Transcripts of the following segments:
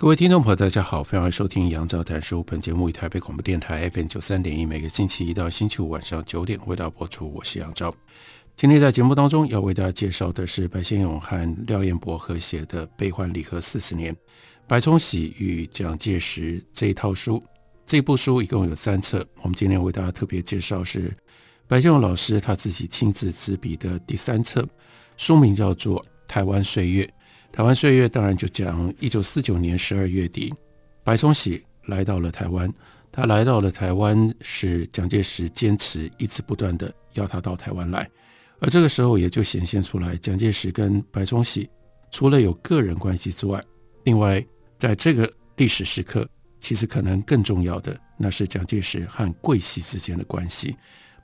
各位听众朋友，大家好，欢迎收听《杨照谈书》。本节目以台北广播电台 FM 九三点一，每个星期一到星期五晚上九点为大家播出。我是杨照。今天在节目当中要为大家介绍的是白先勇和廖彦博合写的《悲欢离合四十年》，白崇禧与蒋介石这一套书。这部书一共有三册，我们今天为大家特别介绍是白先勇老师他自己亲自执笔的第三册，书名叫做《台湾岁月》。台湾岁月当然就讲一九四九年十二月底，白崇禧来到了台湾。他来到了台湾，是蒋介石坚持一直不断的要他到台湾来，而这个时候也就显现出来，蒋介石跟白崇禧除了有个人关系之外，另外在这个历史时刻，其实可能更重要的，那是蒋介石和桂系之间的关系。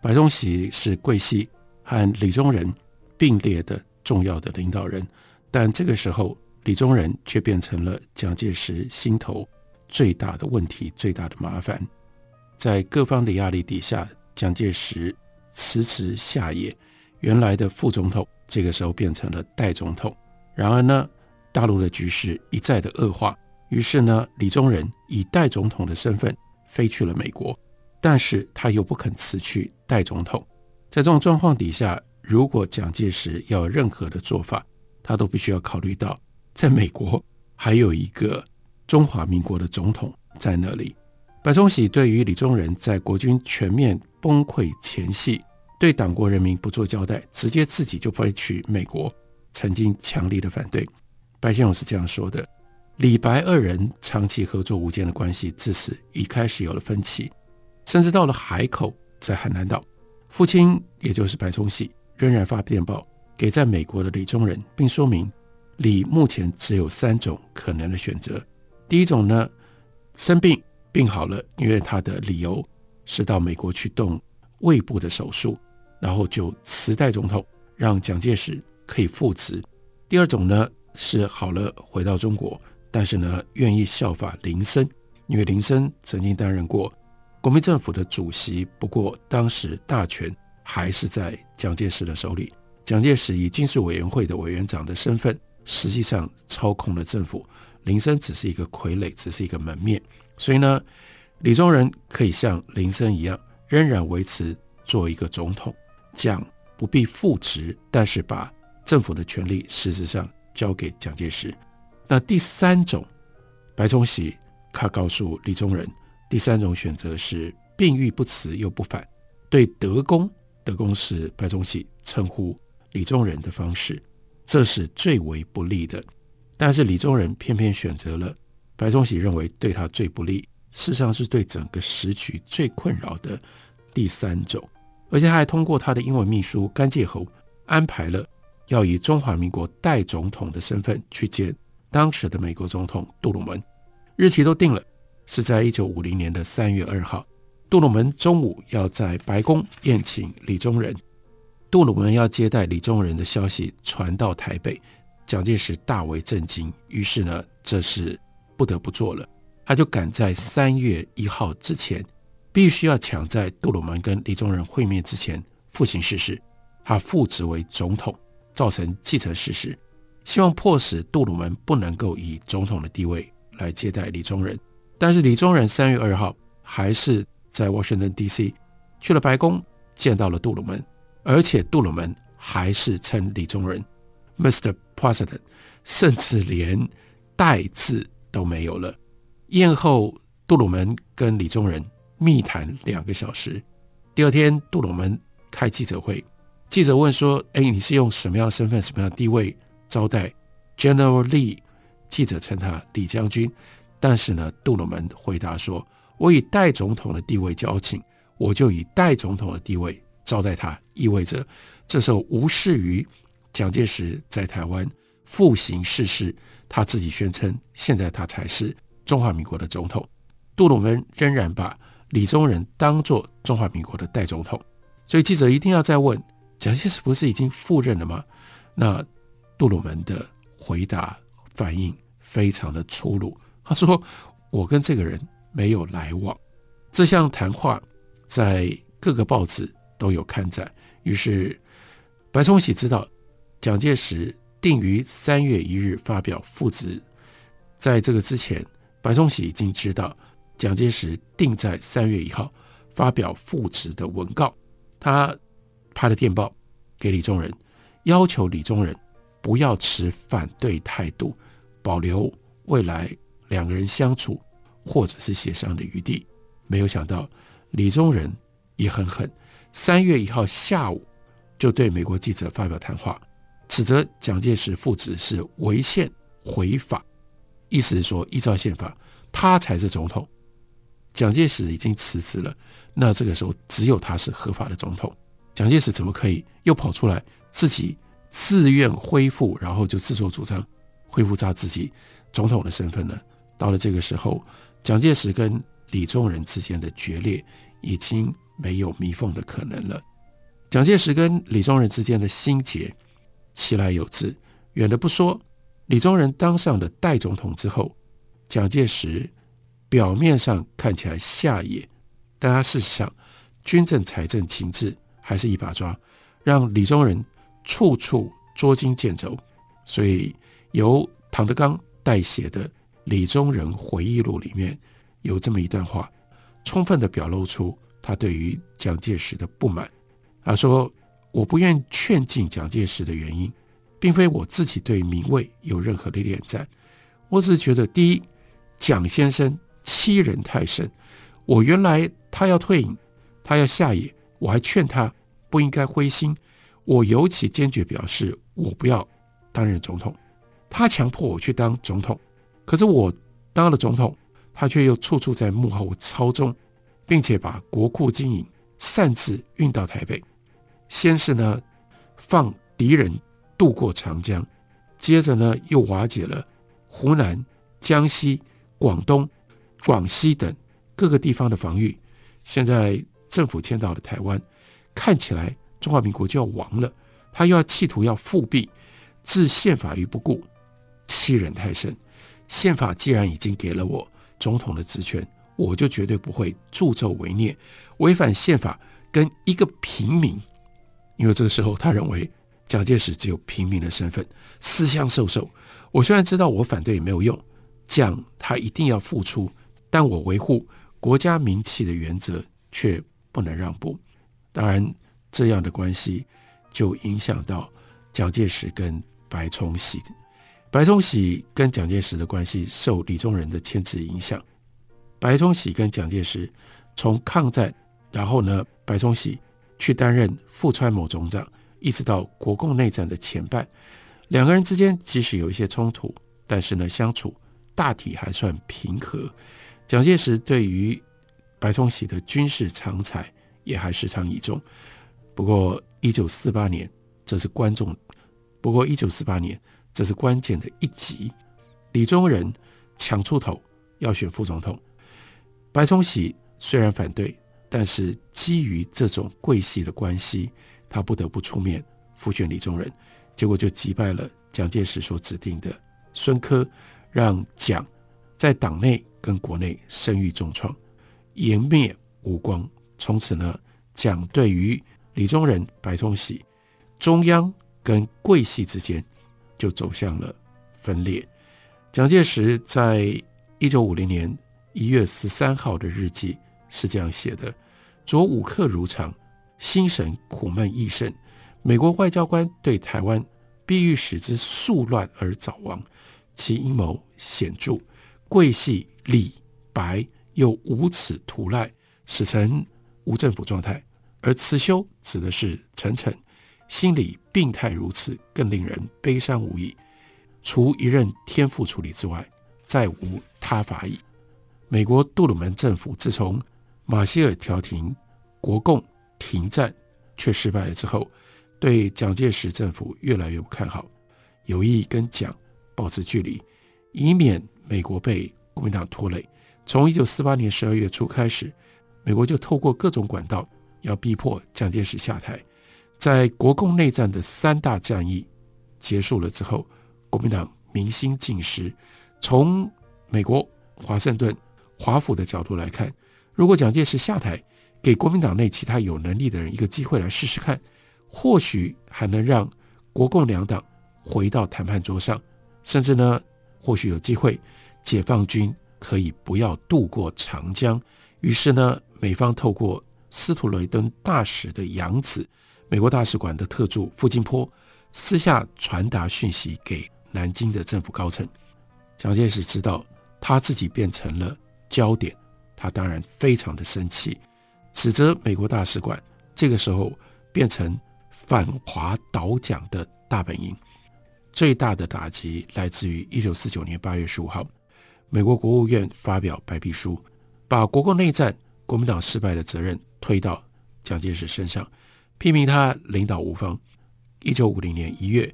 白崇禧是桂系和李宗仁并列的重要的领导人。但这个时候，李宗仁却变成了蒋介石心头最大的问题、最大的麻烦。在各方的压力底下，蒋介石迟迟下野，原来的副总统这个时候变成了代总统。然而呢，大陆的局势一再的恶化，于是呢，李宗仁以代总统的身份飞去了美国，但是他又不肯辞去代总统。在这种状况底下，如果蒋介石要有任何的做法，他都必须要考虑到，在美国还有一个中华民国的总统在那里。白崇禧对于李宗仁在国军全面崩溃前夕对党国人民不做交代，直接自己就飞去美国，曾经强力的反对。白先勇是这样说的：李白二人长期合作无间的关系，自此已开始有了分歧，甚至到了海口，在海南岛，父亲也就是白崇禧仍然发电报。给在美国的李宗仁，并说明李目前只有三种可能的选择。第一种呢，生病病好了，因为他的理由是到美国去动胃部的手术，然后就辞代总统，让蒋介石可以复职。第二种呢，是好了回到中国，但是呢愿意效法林森，因为林森曾经担任过国民政府的主席，不过当时大权还是在蒋介石的手里。蒋介石以军事委员会的委员长的身份，实际上操控了政府。林森只是一个傀儡，只是一个门面。所以呢，李宗仁可以像林森一样，仍然维持做一个总统，蒋不必复职，但是把政府的权力实质上交给蒋介石。那第三种，白崇禧他告诉李宗仁，第三种选择是病愈不辞又不返，对德公，德公是白崇禧称呼。李宗仁的方式，这是最为不利的。但是李宗仁偏偏选择了白崇禧认为对他最不利，事实上是对整个时局最困扰的第三种。而且他还通过他的英文秘书甘介侯安排了要以中华民国代总统的身份去见当时的美国总统杜鲁门，日期都定了，是在一九五零年的三月二号。杜鲁门中午要在白宫宴请李宗仁。杜鲁门要接待李宗仁的消息传到台北，蒋介石大为震惊，于是呢，这是不得不做了，他就赶在三月一号之前，必须要抢在杜鲁门跟李宗仁会面之前复行视事，他复职为总统，造成继承事实，希望迫使杜鲁门不能够以总统的地位来接待李宗仁。但是李宗仁三月二号还是在 Washington D.C. 去了白宫，见到了杜鲁门。而且杜鲁门还是称李宗仁 Mr. President，甚至连代字都没有了。宴后，杜鲁门跟李宗仁密谈两个小时。第二天，杜鲁门开记者会，记者问说：“哎，你是用什么样的身份、什么样的地位招待 General Lee？” 记者称他李将军，但是呢，杜鲁门回答说：“我以代总统的地位交请，我就以代总统的地位。”招待他，意味着这时候无视于蒋介石在台湾复行逝世，他自己宣称现在他才是中华民国的总统。杜鲁门仍然把李宗仁当作中华民国的代总统，所以记者一定要再问：蒋介石不是已经赴任了吗？那杜鲁门的回答反应非常的粗鲁，他说：“我跟这个人没有来往。”这项谈话在各个报纸都有刊载。于是白崇禧知道蒋介石定于三月一日发表复职，在这个之前，白崇禧已经知道蒋介石定在三月一号发表复职的文告。他拍了电报给李宗仁，要求李宗仁不要持反对态度，保留未来两个人相处或者是协商的余地。没有想到李宗仁也很狠。三月一号下午，就对美国记者发表谈话，指责蒋介石复职是违宪违法，意思是说，依照宪法，他才是总统。蒋介石已经辞职了，那这个时候只有他是合法的总统。蒋介石怎么可以又跑出来自己自愿恢复，然后就自作主张恢复他自己总统的身份呢？到了这个时候，蒋介石跟李宗仁之间的决裂已经。没有弥缝的可能了。蒋介石跟李宗仁之间的心结，其来有自。远的不说，李宗仁当上的代总统之后，蒋介石表面上看起来下野，但他事实上军政、财政、情治还是一把抓，让李宗仁处处捉襟见肘。所以由唐德刚代写的《李宗仁回忆录》里面有这么一段话，充分的表露出。他对于蒋介石的不满，他说：“我不愿劝进蒋介石的原因，并非我自己对名位有任何的恋栈，我只是觉得，第一，蒋先生欺人太甚。我原来他要退隐，他要下野，我还劝他不应该灰心。我尤其坚决表示，我不要担任总统。他强迫我去当总统，可是我当了总统，他却又处处在幕后操纵。”并且把国库金银擅自运到台北，先是呢放敌人渡过长江，接着呢又瓦解了湖南、江西、广东、广西等各个地方的防御。现在政府迁到了台湾，看起来中华民国就要亡了。他又要企图要复辟，置宪法于不顾，欺人太甚。宪法既然已经给了我总统的职权。我就绝对不会助纣为虐，违反宪法，跟一个平民，因为这个时候他认为蒋介石只有平民的身份，私相授受。我虽然知道我反对也没有用，蒋他一定要付出，但我维护国家名气的原则却不能让步。当然，这样的关系就影响到蒋介石跟白崇禧，白崇禧跟蒋介石的关系受李宗仁的牵制影响。白崇禧跟蒋介石从抗战，然后呢，白崇禧去担任富川某总长，一直到国共内战的前半，两个人之间即使有一些冲突，但是呢，相处大体还算平和。蒋介石对于白崇禧的军事长才也还时常倚重。不过，一九四八年，这是观众，不过一九四八年，这是关键的一集，李宗仁抢出头要选副总统。白崇禧虽然反对，但是基于这种贵系的关系，他不得不出面复选李宗仁，结果就击败了蒋介石所指定的孙科，让蒋在党内跟国内声誉重创，颜面无光。从此呢，蒋对于李宗仁、白崇禧、中央跟贵系之间就走向了分裂。蒋介石在一九五零年。一月十三号的日记是这样写的：昨午刻如常，心神苦闷益甚。美国外交官对台湾必欲使之速乱而早亡，其阴谋显著。贵系李白又无此图赖，使臣无政府状态。而慈修指的是陈诚，心理病态如此，更令人悲伤无已。除一任天父处理之外，再无他法矣。美国杜鲁门政府自从马歇尔调停国共停战却失败了之后，对蒋介石政府越来越不看好，有意跟蒋保持距离，以免美国被国民党拖累。从一九四八年十二月初开始，美国就透过各种管道要逼迫蒋介石下台。在国共内战的三大战役结束了之后，国民党民心尽失。从美国华盛顿华府的角度来看，如果蒋介石下台，给国民党内其他有能力的人一个机会来试试看，或许还能让国共两党回到谈判桌上，甚至呢，或许有机会解放军可以不要渡过长江。于是呢，美方透过司徒雷登大使的养子，美国大使馆的特助傅金坡，私下传达讯息给南京的政府高层。蒋介石知道他自己变成了焦点，他当然非常的生气。指责美国大使馆这个时候变成反华倒蒋的大本营，最大的打击来自于一九四九年八月十五号，美国国务院发表白皮书，把国共内战国民党失败的责任推到蒋介石身上，批评他领导无方。一九五零年一月，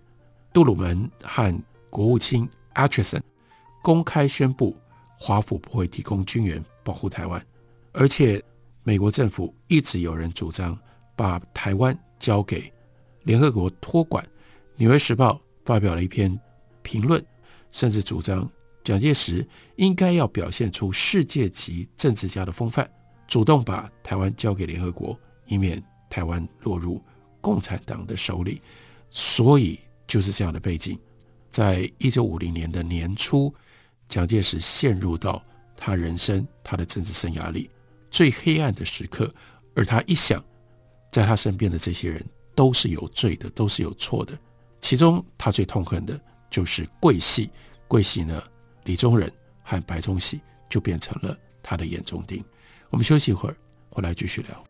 杜鲁门和国务卿 Acheson 公开宣布，华府不会提供军援保护台湾，而且。美国政府一直有人主张把台湾交给联合国托管，《纽约时报》发表了一篇评论，甚至主张蒋介石应该要表现出世界级政治家的风范，主动把台湾交给联合国，以免台湾落入共产党的手里。所以就是这样的背景，在一九五零年的年初，蒋介石陷入到他人生、他的政治生涯里。最黑暗的时刻，而他一想，在他身边的这些人都是有罪的，都是有错的。其中他最痛恨的就是桂系，桂系呢，李宗仁和白崇禧就变成了他的眼中钉。我们休息一会儿，回来继续聊。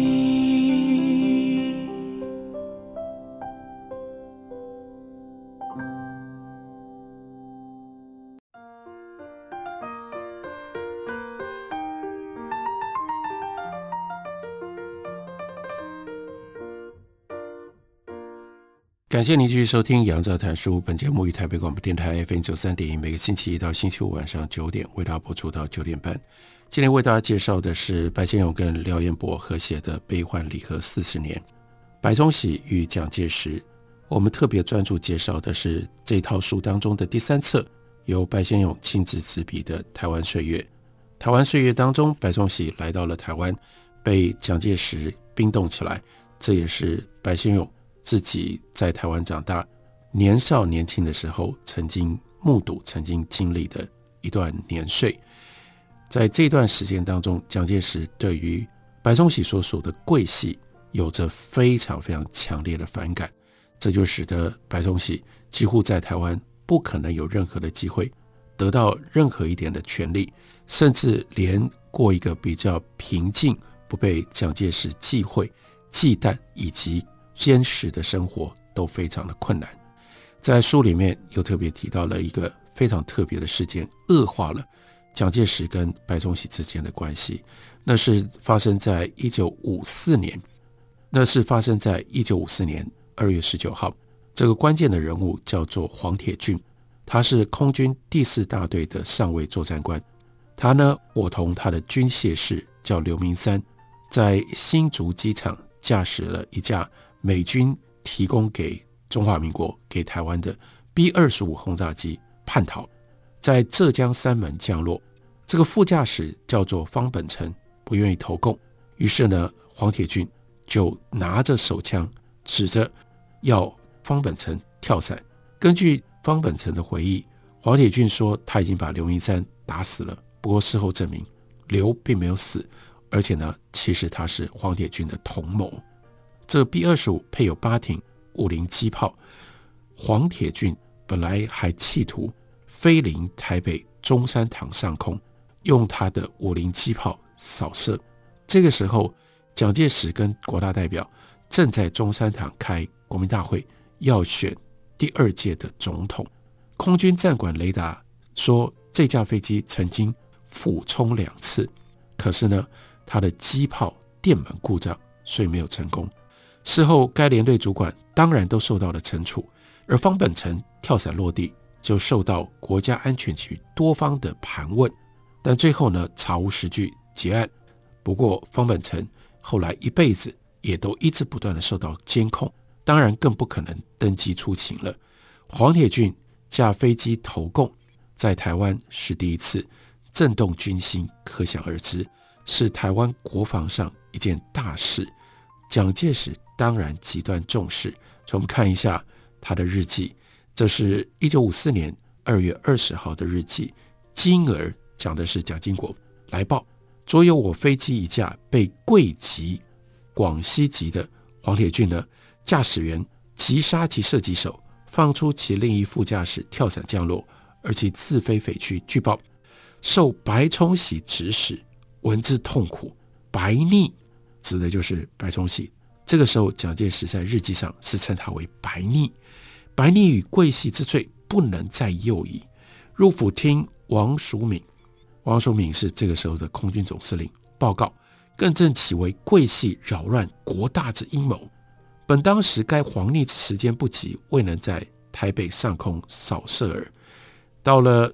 感谢您继续收听《杨照谈书》。本节目于台北广播电台 FM 九三点一，每个星期一到星期五晚上九点为大家播出到九点半。今天为大家介绍的是白先勇跟廖彦博合写的《悲欢离合四十年》，白崇禧与蒋介石。我们特别专注介绍的是这套书当中的第三册，由白先勇亲自执笔的《台湾岁月》。台湾岁月当中，白崇禧来到了台湾，被蒋介石冰冻起来，这也是白先勇。自己在台湾长大，年少年轻的时候，曾经目睹、曾经经历的一段年岁。在这段时间当中，蒋介石对于白崇禧所属的桂系有着非常非常强烈的反感，这就使得白崇禧几乎在台湾不可能有任何的机会得到任何一点的权利，甚至连过一个比较平静、不被蒋介石忌讳、忌惮以及坚实的生活都非常的困难，在书里面又特别提到了一个非常特别的事件，恶化了蒋介石跟白崇禧之间的关系。那是发生在一九五四年，那是发生在一九五四年二月十九号。这个关键的人物叫做黄铁军，他是空军第四大队的上尉作战官。他呢，伙同他的军械士叫刘明三，在新竹机场驾驶了一架。美军提供给中华民国、给台湾的 B 二十五轰炸机叛逃，在浙江三门降落。这个副驾驶叫做方本成，不愿意投共，于是呢，黄铁军就拿着手枪指着要方本成跳伞。根据方本成的回忆，黄铁军说他已经把刘明山打死了，不过事后证明刘并没有死，而且呢，其实他是黄铁军的同谋。这 B 二十五配有八挺五零机炮，黄铁军本来还企图飞临台北中山堂上空，用他的五零机炮扫射。这个时候，蒋介石跟国大代表正在中山堂开国民大会，要选第二届的总统。空军战管雷达说，这架飞机曾经俯冲两次，可是呢，它的机炮电门故障，所以没有成功。事后，该连队主管当然都受到了惩处，而方本成跳伞落地，就受到国家安全局多方的盘问，但最后呢，查无实据结案。不过，方本成后来一辈子也都一直不断的受到监控，当然更不可能登机出勤了。黄铁俊驾飞机投共，在台湾是第一次，震动军心，可想而知，是台湾国防上一件大事。蒋介石当然极端重视，我们看一下他的日记，这是一九五四年二月二十号的日记。金儿讲的是蒋经国来报，昨有我飞机一架被桂籍广西籍的黄铁俊呢驾驶员击杀其射击手，放出其另一副驾驶跳伞降落，而其自飞匪区。据报受白崇禧指使，闻之痛苦，白逆。指的就是白崇禧。这个时候，蒋介石在日记上是称他为白逆。白逆与桂系之罪不能再宥矣。入府听王叔敏，王叔敏是这个时候的空军总司令报告，更正其为桂系扰乱国大之阴谋。本当时该黄逆之时间不及，未能在台北上空扫射耳。到了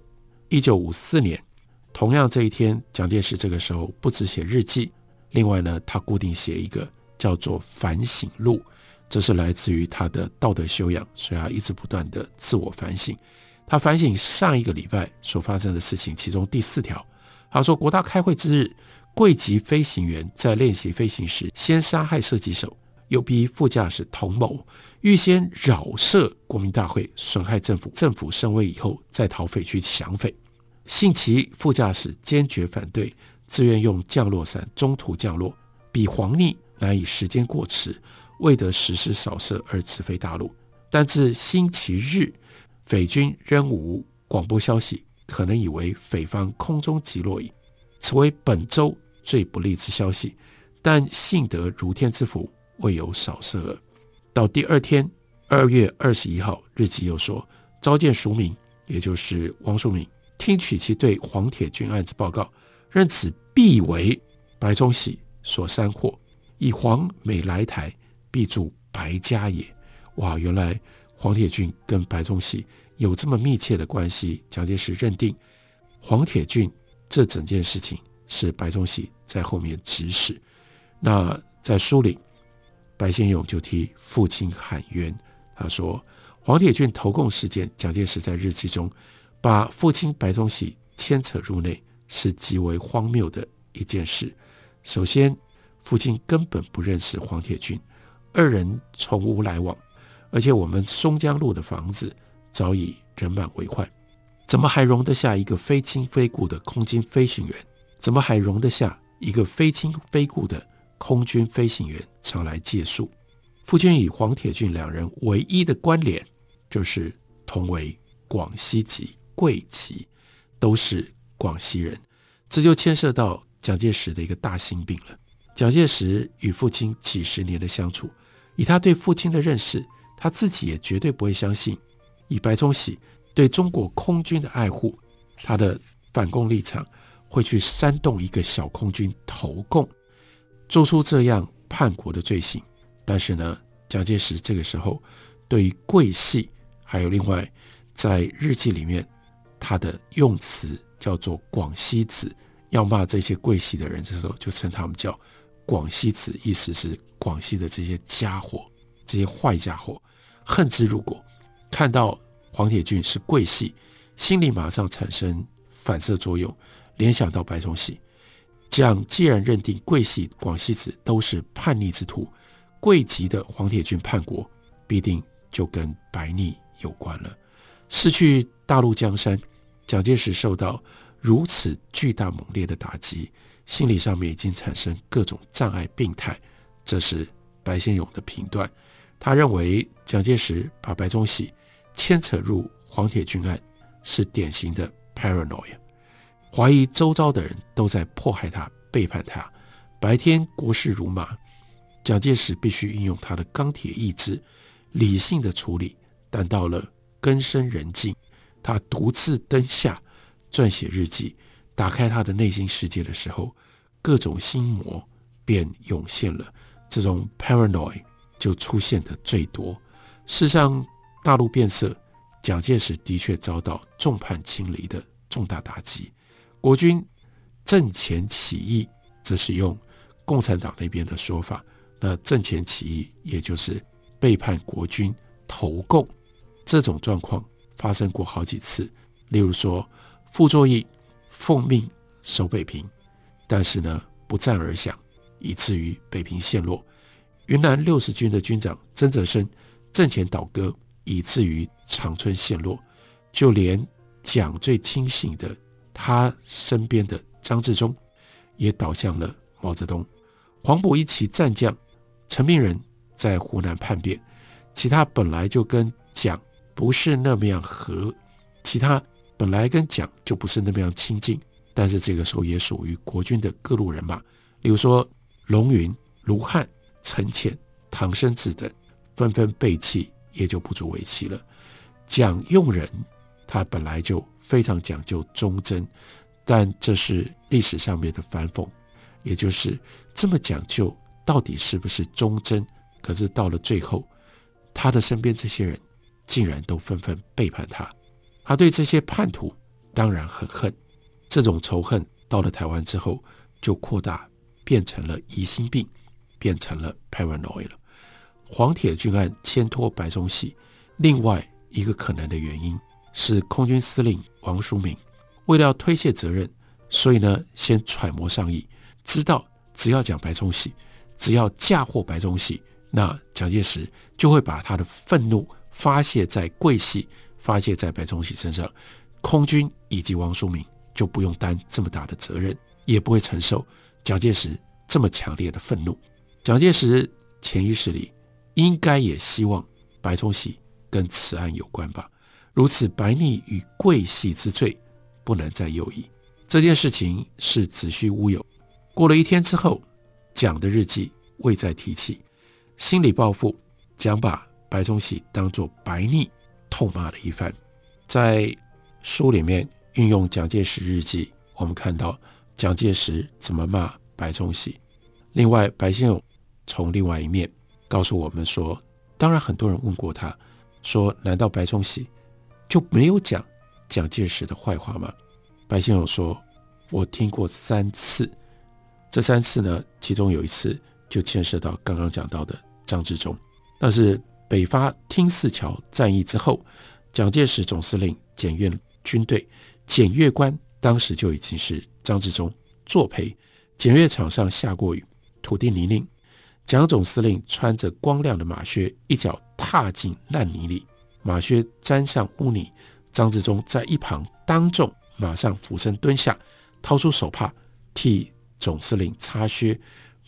一九五四年，同样这一天，蒋介石这个时候不只写日记。另外呢，他固定写一个叫做反省录，这是来自于他的道德修养，所以他一直不断的自我反省。他反省上一个礼拜所发生的事情，其中第四条，他说国大开会之日，贵籍飞行员在练习飞行时，先杀害射击手，又逼副驾驶同谋，预先扰射国民大会，损害政府政府升位以后，再逃匪区降匪。幸其副驾驶坚决反对。自愿用降落伞中途降落，比黄逆难以时间过迟，未得实施扫射而直飞大陆。但至星期日，匪军仍无广播消息，可能以为匪方空中击落矣。此为本周最不利之消息。但幸得如天之福，未有扫射耳。到第二天，二月二十一号，日记又说，召见署名，也就是王叔铭，听取其对黄铁军案子报告。认此必为白崇禧所煽惑，以黄每来台必助白家也。哇，原来黄铁军跟白崇禧有这么密切的关系。蒋介石认定黄铁军这整件事情是白崇禧在后面指使。那在书里，白先勇就替父亲喊冤。他说，黄铁军投共事件，蒋介石在日记中把父亲白崇禧牵扯入内。是极为荒谬的一件事。首先，父亲根本不认识黄铁军，二人从无来往，而且我们松江路的房子早已人满为患，怎么还容得下一个非亲非故的空军飞行员？怎么还容得下一个非亲非故的空军飞行员常来借宿？父亲与黄铁军两人唯一的关联，就是同为广西籍贵籍，都是。广西人，这就牵涉到蒋介石的一个大心病了。蒋介石与父亲几十年的相处，以他对父亲的认识，他自己也绝对不会相信，以白崇禧对中国空军的爱护，他的反共立场会去煽动一个小空军投共，做出这样叛国的罪行。但是呢，蒋介石这个时候对于桂系，还有另外在日记里面他的用词。叫做广西子，要骂这些桂系的人的时候，就称他们叫广西子，意思是广西的这些家伙，这些坏家伙，恨之入骨。看到黄铁军是桂系，心里马上产生反射作用，联想到白崇禧。蒋既然认定桂系广西子都是叛逆之徒，桂籍的黄铁军叛国，必定就跟白逆有关了。失去大陆江山。蒋介石受到如此巨大猛烈的打击，心理上面已经产生各种障碍病态。这是白先勇的评断。他认为蒋介石把白崇禧牵扯入黄铁军案，是典型的 paranoia，怀疑周遭的人都在迫害他、背叛他。白天国事如麻，蒋介石必须运用他的钢铁意志，理性的处理。但到了更深人静，他独自灯下撰写日记，打开他的内心世界的时候，各种心魔便涌现了，这种 paranoia 就出现的最多。事实上，大陆变色，蒋介石的确遭到众叛亲离的重大打击。国军阵前起义，则是用。共产党那边的说法，那阵前起义也就是背叛国军投共，这种状况发生过好几次。例如说，傅作义奉命守北平，但是呢不战而降，以至于北平陷落。云南六十军的军长曾泽生阵前倒戈，以至于长春陷落。就连蒋最亲信的他身边的张治中，也倒向了毛泽东。黄埔一期战将陈明仁在湖南叛变，其他本来就跟蒋不是那么样和，其他本来跟蒋就不是那么样亲近，但是这个时候也属于国军的各路人马，比如说龙云、卢汉、陈潜、唐生智等，纷纷背弃，也就不足为奇了。蒋用人，他本来就非常讲究忠贞，但这是历史上面的反讽。也就是这么讲究，到底是不是忠贞？可是到了最后，他的身边这些人竟然都纷纷背叛他，他对这些叛徒当然很恨。这种仇恨到了台湾之后，就扩大，变成了疑心病，变成了 paranoia 了。黄铁军案牵拖白崇禧，另外一个可能的原因是空军司令王叔铭为了要推卸责任，所以呢，先揣摩上意。知道只要讲白崇禧，只要嫁祸白崇禧，那蒋介石就会把他的愤怒发泄在桂系，发泄在白崇禧身上，空军以及王叔铭就不用担这么大的责任，也不会承受蒋介石这么强烈的愤怒。蒋介石潜意识里应该也希望白崇禧跟此案有关吧，如此白逆与桂系之罪不能再有矣。这件事情是子虚乌有。过了一天之后，蒋的日记未再提起，心理报复，蒋把白崇禧当作白逆痛骂了一番。在书里面运用蒋介石日记，我们看到蒋介石怎么骂白崇禧。另外，白先勇从另外一面告诉我们说，当然很多人问过他，说难道白崇禧就没有讲蒋介石的坏话吗？白先勇说，我听过三次。这三次呢，其中有一次就牵涉到刚刚讲到的张治中，那是北伐听泗桥战役之后，蒋介石总司令检阅军队，检阅官当时就已经是张治中作陪。检阅场上下过雨，土地泥泞，蒋总司令穿着光亮的马靴，一脚踏进烂泥里，马靴沾上污泥，张治中在一旁当众马上俯身蹲下，掏出手帕替。总司令擦靴，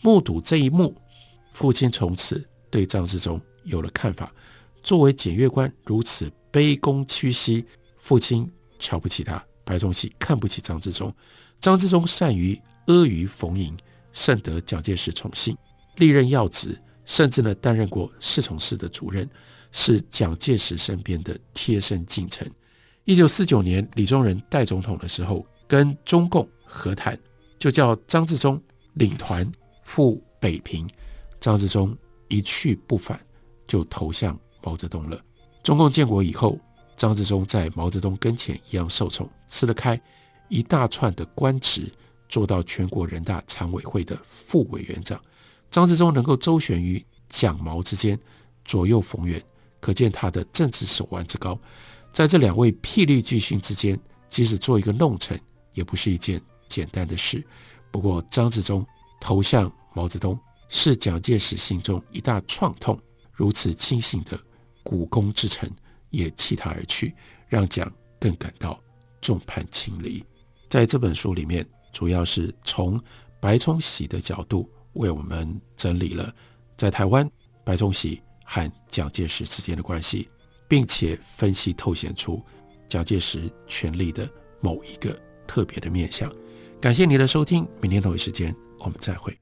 目睹这一幕，父亲从此对张治中有了看法。作为检阅官，如此卑躬屈膝，父亲瞧不起他。白崇禧看不起张治中，张治中善于阿谀逢迎，甚得蒋介石宠幸，历任要职，甚至呢担任过侍从室的主任，是蒋介石身边的贴身近臣。一九四九年，李宗仁代总统的时候，跟中共和谈。就叫张治中领团赴北平，张治中一去不返，就投向毛泽东了。中共建国以后，张治中在毛泽东跟前一样受宠，吃了开一大串的官职，做到全国人大常委会的副委员长。张治中能够周旋于蒋毛之间，左右逢源，可见他的政治手腕之高。在这两位霹雳巨星之间，即使做一个弄臣，也不是一件。简单的事，不过张治中投向毛泽东是蒋介石心中一大创痛，如此亲信的股肱之臣也弃他而去，让蒋更感到众叛亲离。在这本书里面，主要是从白崇禧的角度为我们整理了在台湾白崇禧和蒋介石之间的关系。并且分析透显出蒋介石权力的某一个特别的面向。感谢你的收听，明天同一时间我们再会。